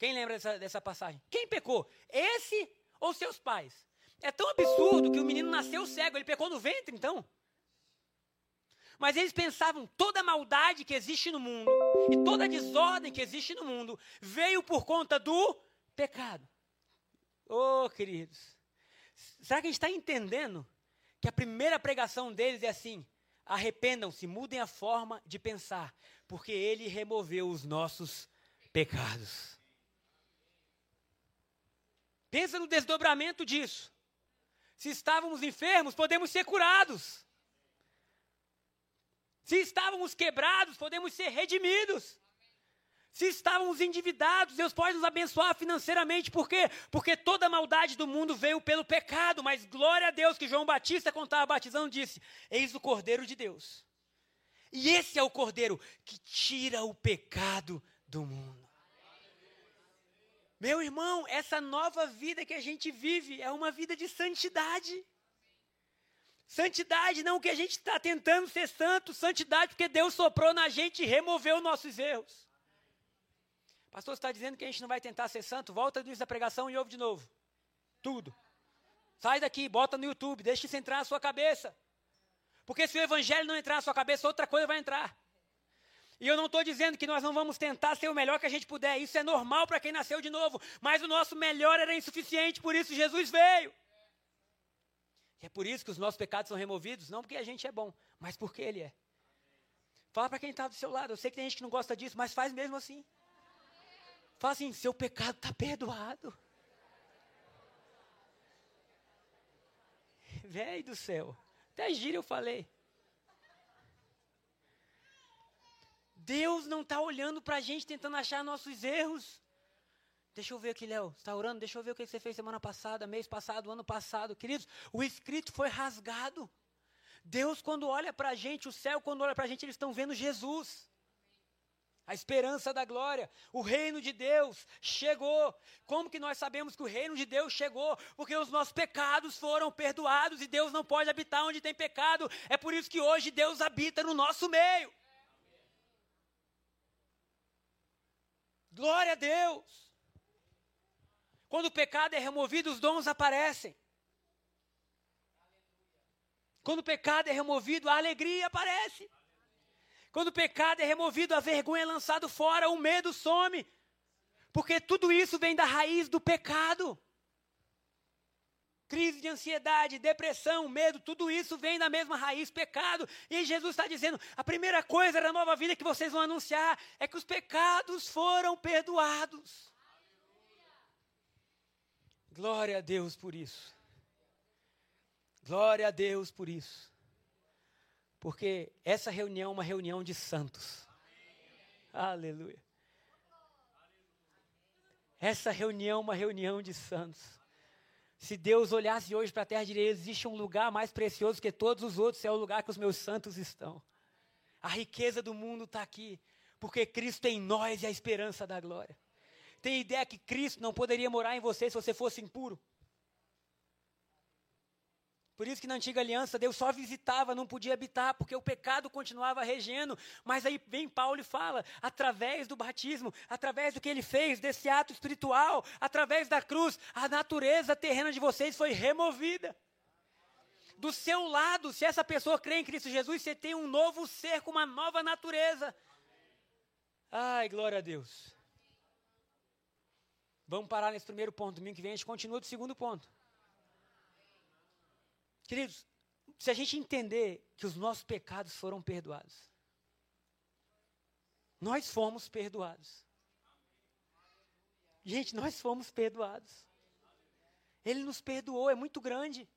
Quem lembra dessa, dessa passagem? Quem pecou? Esse ou seus pais? É tão absurdo que o menino nasceu cego, ele pecou no ventre, então. Mas eles pensavam toda a maldade que existe no mundo e toda a desordem que existe no mundo veio por conta do pecado. Oh, queridos, será que a gente está entendendo que a primeira pregação deles é assim: arrependam-se, mudem a forma de pensar, porque ele removeu os nossos pecados. Pensa no desdobramento disso. Se estávamos enfermos, podemos ser curados. Se estávamos quebrados, podemos ser redimidos. Se estávamos endividados, Deus pode nos abençoar financeiramente, por quê? Porque toda a maldade do mundo veio pelo pecado, mas glória a Deus que João Batista, quando estava batizando, disse: Eis o Cordeiro de Deus. E esse é o Cordeiro que tira o pecado do mundo. Meu irmão, essa nova vida que a gente vive é uma vida de santidade. Santidade não que a gente está tentando ser santo, santidade porque Deus soprou na gente e removeu nossos erros. Pastor, você está dizendo que a gente não vai tentar ser santo? Volta do início da pregação e ouve de novo. Tudo. Sai daqui, bota no YouTube, deixa isso entrar na sua cabeça. Porque se o evangelho não entrar na sua cabeça, outra coisa vai entrar. E eu não estou dizendo que nós não vamos tentar ser o melhor que a gente puder. Isso é normal para quem nasceu de novo. Mas o nosso melhor era insuficiente, por isso Jesus veio. E é por isso que os nossos pecados são removidos, não porque a gente é bom, mas porque Ele é. Fala para quem está do seu lado. Eu sei que tem gente que não gosta disso, mas faz mesmo assim. Fala assim: seu pecado está perdoado. Velho do céu. Até gira eu falei. Deus não está olhando para a gente tentando achar nossos erros. Deixa eu ver aqui, Léo. Está orando? Deixa eu ver o que você fez semana passada, mês passado, ano passado. Queridos, o escrito foi rasgado. Deus, quando olha para a gente, o céu, quando olha para a gente, eles estão vendo Jesus. A esperança da glória, o reino de Deus chegou. Como que nós sabemos que o reino de Deus chegou? Porque os nossos pecados foram perdoados e Deus não pode habitar onde tem pecado. É por isso que hoje Deus habita no nosso meio. Glória a Deus. Quando o pecado é removido, os dons aparecem. Quando o pecado é removido, a alegria aparece. Quando o pecado é removido, a vergonha é lançado fora, o medo some. Porque tudo isso vem da raiz do pecado. Crise de ansiedade, depressão, medo, tudo isso vem da mesma raiz, pecado. E Jesus está dizendo: a primeira coisa da nova vida que vocês vão anunciar é que os pecados foram perdoados. Glória a Deus por isso. Glória a Deus por isso. Porque essa reunião é uma reunião de santos. Aleluia. Essa reunião é uma reunião de santos. Se Deus olhasse hoje para a terra, diria: existe um lugar mais precioso que todos os outros, é o lugar que os meus santos estão. A riqueza do mundo está aqui, porque Cristo é em nós e a esperança da glória. Tem ideia que Cristo não poderia morar em você se você fosse impuro? Por isso que na antiga aliança Deus só visitava, não podia habitar, porque o pecado continuava regendo. Mas aí vem Paulo e fala, através do batismo, através do que ele fez, desse ato espiritual, através da cruz, a natureza terrena de vocês foi removida. Do seu lado, se essa pessoa crê em Cristo Jesus, você tem um novo ser com uma nova natureza. Ai, glória a Deus. Vamos parar nesse primeiro ponto. Domingo que vem a gente continua do segundo ponto. Queridos, se a gente entender que os nossos pecados foram perdoados, nós fomos perdoados. Gente, nós fomos perdoados. Ele nos perdoou, é muito grande.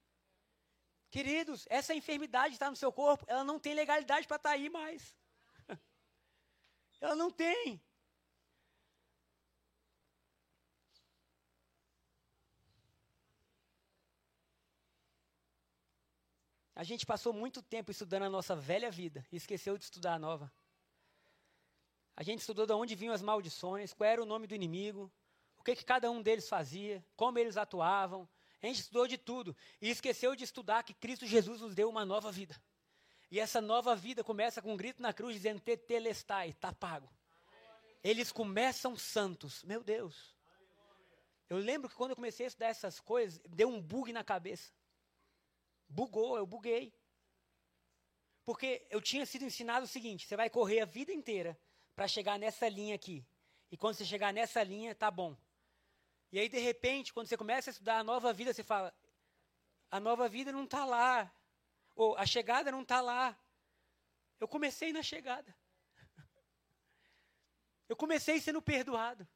Queridos, essa enfermidade está no seu corpo, ela não tem legalidade para estar tá aí mais. Ela não tem. A gente passou muito tempo estudando a nossa velha vida e esqueceu de estudar a nova. A gente estudou de onde vinham as maldições, qual era o nome do inimigo, o que, que cada um deles fazia, como eles atuavam. A gente estudou de tudo e esqueceu de estudar que Cristo Jesus nos deu uma nova vida. E essa nova vida começa com um grito na cruz dizendo: Tetelestai, está pago. Eles começam santos. Meu Deus. Eu lembro que quando eu comecei a estudar essas coisas, deu um bug na cabeça. Bugou, eu buguei. Porque eu tinha sido ensinado o seguinte: você vai correr a vida inteira para chegar nessa linha aqui. E quando você chegar nessa linha, tá bom. E aí, de repente, quando você começa a estudar a nova vida, você fala: a nova vida não está lá. Ou a chegada não está lá. Eu comecei na chegada. Eu comecei sendo perdoado.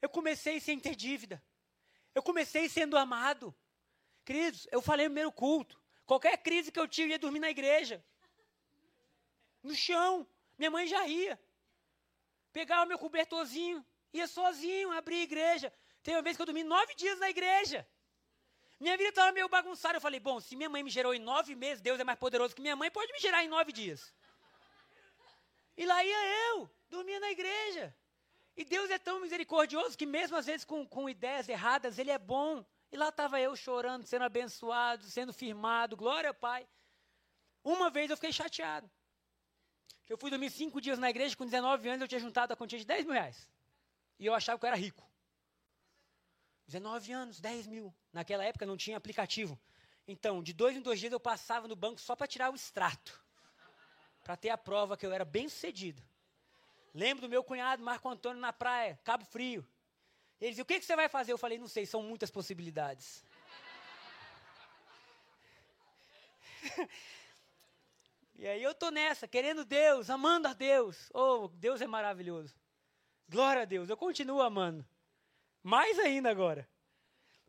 Eu comecei sem ter dívida. Eu comecei sendo amado. Queridos, eu falei no primeiro culto. Qualquer crise que eu tive, eu ia dormir na igreja. No chão. Minha mãe já ia. Pegava meu cobertorzinho, ia sozinho, abria a igreja. Tem uma vez que eu dormi nove dias na igreja. Minha vida estava meio bagunçada. Eu falei, bom, se minha mãe me gerou em nove meses, Deus é mais poderoso que minha mãe, pode me gerar em nove dias. E lá ia eu, dormia na igreja. E Deus é tão misericordioso que mesmo às vezes com, com ideias erradas, Ele é bom. E lá estava eu chorando, sendo abençoado, sendo firmado, glória Pai. Uma vez eu fiquei chateado. Eu fui dormir cinco dias na igreja, com 19 anos eu tinha juntado a quantia de 10 mil reais. E eu achava que eu era rico. 19 anos, 10 mil. Naquela época não tinha aplicativo. Então, de dois em dois dias eu passava no banco só para tirar o extrato. Para ter a prova que eu era bem sucedido. Lembro do meu cunhado Marco Antônio na praia, Cabo Frio. Ele dizia: O que, que você vai fazer? Eu falei: Não sei, são muitas possibilidades. e aí eu tô nessa, querendo Deus, amando a Deus. Oh, Deus é maravilhoso. Glória a Deus, eu continuo amando. Mais ainda agora.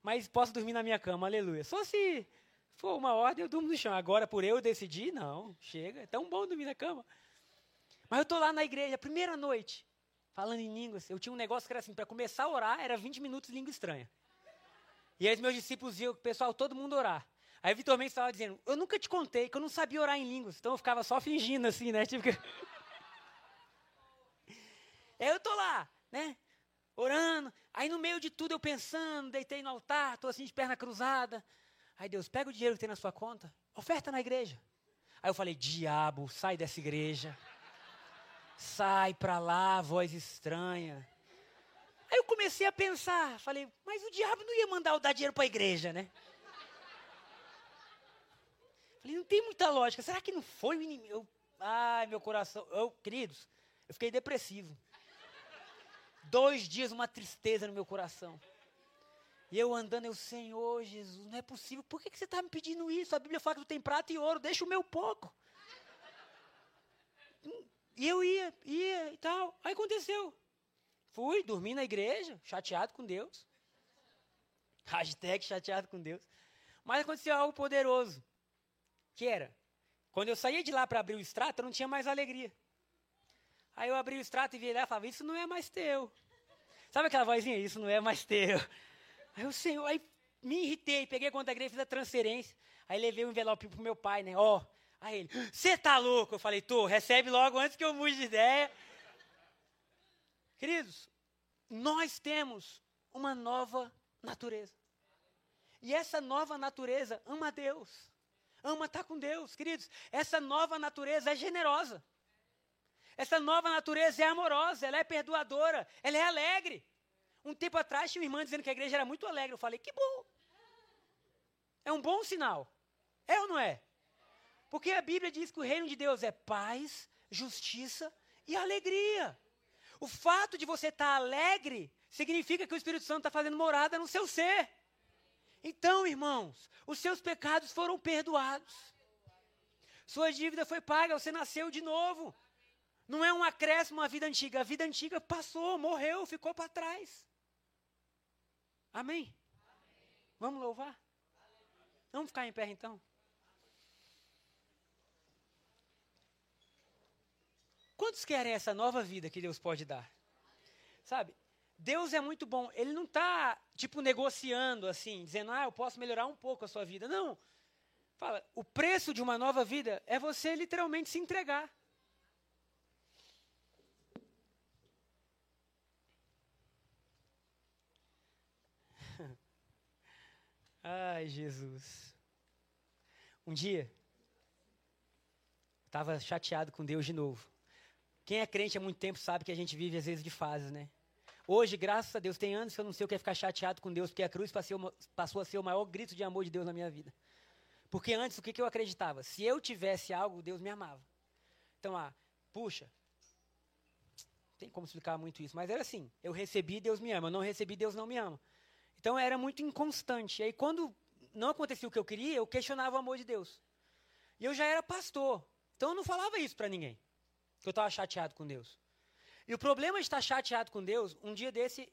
Mas posso dormir na minha cama, aleluia. Só se for uma ordem, eu durmo no chão. Agora, por eu decidir, não, chega. É tão bom dormir na cama. Mas eu estou lá na igreja, primeira noite, falando em línguas. Eu tinha um negócio que era assim, para começar a orar, era 20 minutos de língua estranha. E aí meus discípulos viam o pessoal, todo mundo orar. Aí Vitor Mendes estava dizendo, eu nunca te contei que eu não sabia orar em línguas. Então eu ficava só fingindo assim, né? Tipo que... aí eu estou lá, né? orando. Aí no meio de tudo eu pensando, deitei no altar, estou assim de perna cruzada. Aí Deus, pega o dinheiro que tem na sua conta, oferta na igreja. Aí eu falei, diabo, sai dessa igreja. Sai para lá, voz estranha. Aí eu comecei a pensar, falei, mas o diabo não ia mandar eu dar dinheiro para a igreja, né? Falei, não tem muita lógica. Será que não foi o inimigo? Eu, ai, meu coração. Eu, queridos, eu fiquei depressivo. Dois dias, uma tristeza no meu coração. E eu andando, eu, Senhor Jesus, não é possível. Por que, que você está me pedindo isso? A Bíblia fala que tu tem prata e ouro, deixa o meu pouco. E eu ia, ia e tal. Aí aconteceu. Fui, dormi na igreja, chateado com Deus. Hashtag chateado com Deus. Mas aconteceu algo poderoso. Que era, quando eu saía de lá para abrir o extrato, eu não tinha mais alegria. Aí eu abri o extrato e vi lá e falava, isso não é mais teu. Sabe aquela vozinha? Isso não é mais teu. Aí o Senhor, aí me irritei, peguei a conta igreja, fiz a transferência. Aí levei o um envelope pro meu pai, né? Ó, oh. Aí ele, você tá louco? Eu falei, tô, recebe logo antes que eu mude de ideia. Queridos, nós temos uma nova natureza. E essa nova natureza ama Deus. Ama estar com Deus, queridos. Essa nova natureza é generosa. Essa nova natureza é amorosa, ela é perdoadora, ela é alegre. Um tempo atrás tinha uma irmã dizendo que a igreja era muito alegre. Eu falei, que bom. É um bom sinal. É ou não é? Porque a Bíblia diz que o reino de Deus é paz, justiça e alegria. O fato de você estar alegre significa que o Espírito Santo está fazendo morada no seu ser. Então, irmãos, os seus pecados foram perdoados. Sua dívida foi paga, você nasceu de novo. Não é um acréscimo à vida antiga. A vida antiga passou, morreu, ficou para trás. Amém? Amém? Vamos louvar? Vamos ficar em pé então? Quantos querem essa nova vida que Deus pode dar? Sabe? Deus é muito bom. Ele não está, tipo, negociando assim, dizendo, ah, eu posso melhorar um pouco a sua vida. Não. Fala, o preço de uma nova vida é você literalmente se entregar. Ai, Jesus. Um dia, estava chateado com Deus de novo. Quem é crente há muito tempo sabe que a gente vive às vezes de fases, né? Hoje, graças a Deus, tem anos que eu não sei o que é ficar chateado com Deus, porque a cruz passou a ser o maior grito de amor de Deus na minha vida. Porque antes, o que, eu acreditava? Se eu tivesse algo, Deus me amava. Então, ah, puxa, tem como explicar muito isso, mas era assim: eu recebi, Deus me ama, eu não recebi, Deus não me ama. Então era muito inconstante. E aí, quando não acontecia o que eu queria, eu questionava o amor de Deus. E eu já era pastor, então eu não falava isso para ninguém, que eu estava chateado com Deus. E o problema de estar chateado com Deus, um dia desse.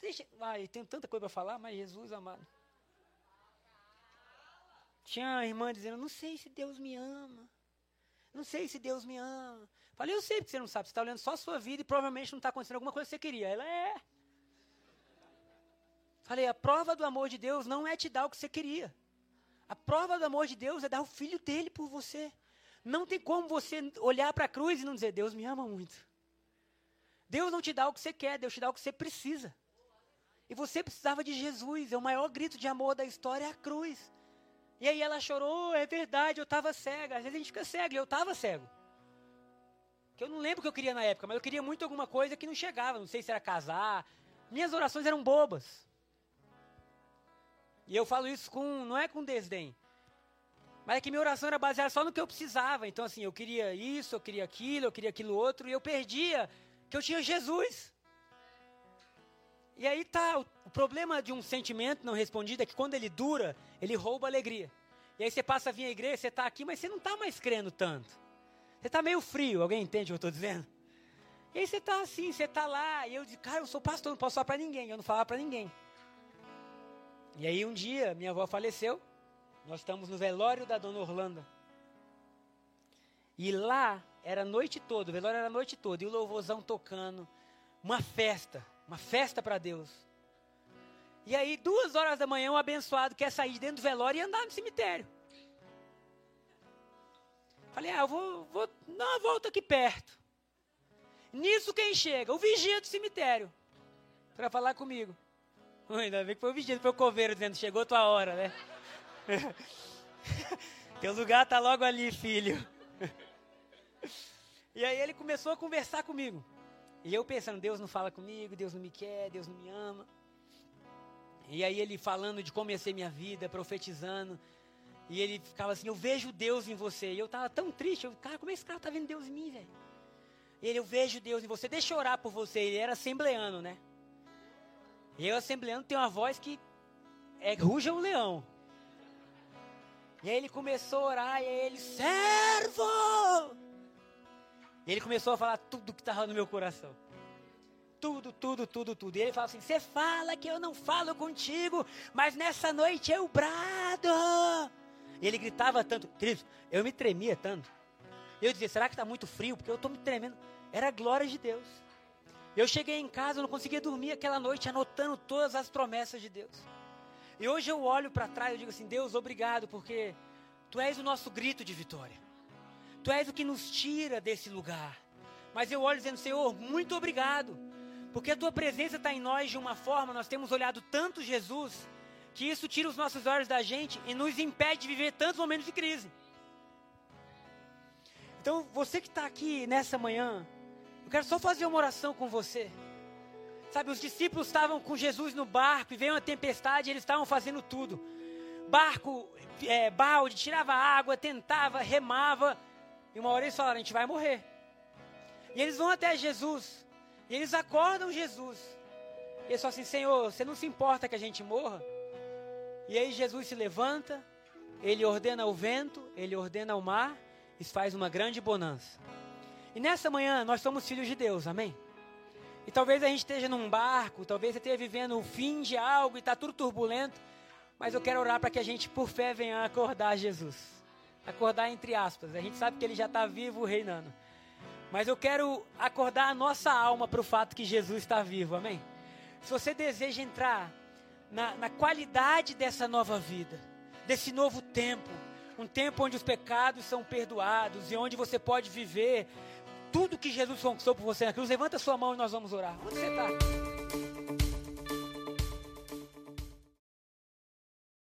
Deixa, ai, tenho tanta coisa para falar, mas Jesus amado. Tinha a irmã dizendo: Não sei se Deus me ama. Não sei se Deus me ama. Falei: Eu sei que você não sabe. Você está olhando só a sua vida e provavelmente não está acontecendo alguma coisa que você queria. Ela é. Falei: A prova do amor de Deus não é te dar o que você queria. A prova do amor de Deus é dar o filho dele por você. Não tem como você olhar para a cruz e não dizer: Deus me ama muito. Deus não te dá o que você quer, Deus te dá o que você precisa. E você precisava de Jesus, é o maior grito de amor da história é a cruz. E aí ela chorou, é verdade, eu estava cega. Às vezes a gente fica cego, eu estava cego. Que eu não lembro o que eu queria na época, mas eu queria muito alguma coisa que não chegava. Não sei se era casar. Minhas orações eram bobas. E eu falo isso com, não é com desdém. Mas é que minha oração era baseada só no que eu precisava. Então, assim, eu queria isso, eu queria aquilo, eu queria aquilo outro, e eu perdia que eu tinha Jesus. E aí tá, o, problema de um sentimento não respondido é que quando ele dura, ele rouba a alegria. E aí você passa a vir à igreja, você está aqui, mas você não está mais crendo tanto. Você está meio frio, alguém entende o que eu estou dizendo? E aí você está assim, você está lá, e eu digo, cara, eu sou pastor, não posso falar para ninguém, eu não falava para ninguém. E aí um dia, minha avó faleceu, nós estamos no velório da dona Orlando. E lá era a noite toda, o velório era a noite toda, e o louvorzão tocando, uma festa, uma festa para Deus. E aí, duas horas da manhã, um abençoado quer sair de dentro do velório e andar no cemitério. Falei, ah, eu vou, vou dar uma volta aqui perto. Nisso quem chega? O vigia do cemitério. Para falar comigo. Ainda bem que foi o vigia, foi o coveiro dizendo, chegou tua hora, né? Teu lugar tá logo ali, filho. E aí ele começou a conversar comigo. E eu pensando, Deus não fala comigo, Deus não me quer, Deus não me ama. E aí ele falando de ser minha vida, profetizando. E ele ficava assim, eu vejo Deus em você. E eu estava tão triste, eu, cara, como é que esse cara está vendo Deus em mim, velho? Ele, eu vejo Deus em você, deixa eu orar por você. Ele era assembleano, né? E eu, assembleano, tem uma voz que é ruja um leão. E aí ele começou a orar, e aí ele, servo! E ele começou a falar tudo que estava no meu coração. Tudo, tudo, tudo, tudo. E ele fala assim: Você fala que eu não falo contigo, mas nessa noite eu brado. E ele gritava tanto, querido, eu me tremia tanto. Eu dizia: Será que está muito frio? Porque eu estou me tremendo. Era a glória de Deus. Eu cheguei em casa, eu não conseguia dormir aquela noite, anotando todas as promessas de Deus. E hoje eu olho para trás e digo assim: Deus, obrigado, porque Tu és o nosso grito de vitória. Tu és o que nos tira desse lugar. Mas eu olho dizendo, Senhor, muito obrigado. Porque a tua presença está em nós de uma forma, nós temos olhado tanto Jesus, que isso tira os nossos olhos da gente e nos impede de viver tantos momentos de crise. Então, você que está aqui nessa manhã, eu quero só fazer uma oração com você. Sabe, os discípulos estavam com Jesus no barco e veio uma tempestade eles estavam fazendo tudo. Barco, é, balde, tirava água, tentava, remava. E uma hora eles falaram: a gente vai morrer. E eles vão até Jesus. E eles acordam Jesus. E eles falam assim: Senhor, você não se importa que a gente morra? E aí Jesus se levanta, ele ordena o vento, ele ordena o mar, e faz uma grande bonança. E nessa manhã nós somos filhos de Deus, amém? E talvez a gente esteja num barco, talvez você esteja vivendo o fim de algo e está tudo turbulento, mas eu quero orar para que a gente, por fé, venha acordar Jesus acordar entre aspas. A gente sabe que ele já está vivo reinando. Mas eu quero acordar a nossa alma para o fato que Jesus está vivo, amém? Se você deseja entrar na, na qualidade dessa nova vida, desse novo tempo, Um tempo onde os pecados são perdoados e onde você pode viver tudo que Jesus conquistou por você na cruz. Levanta sua mão e nós vamos orar. Onde você está?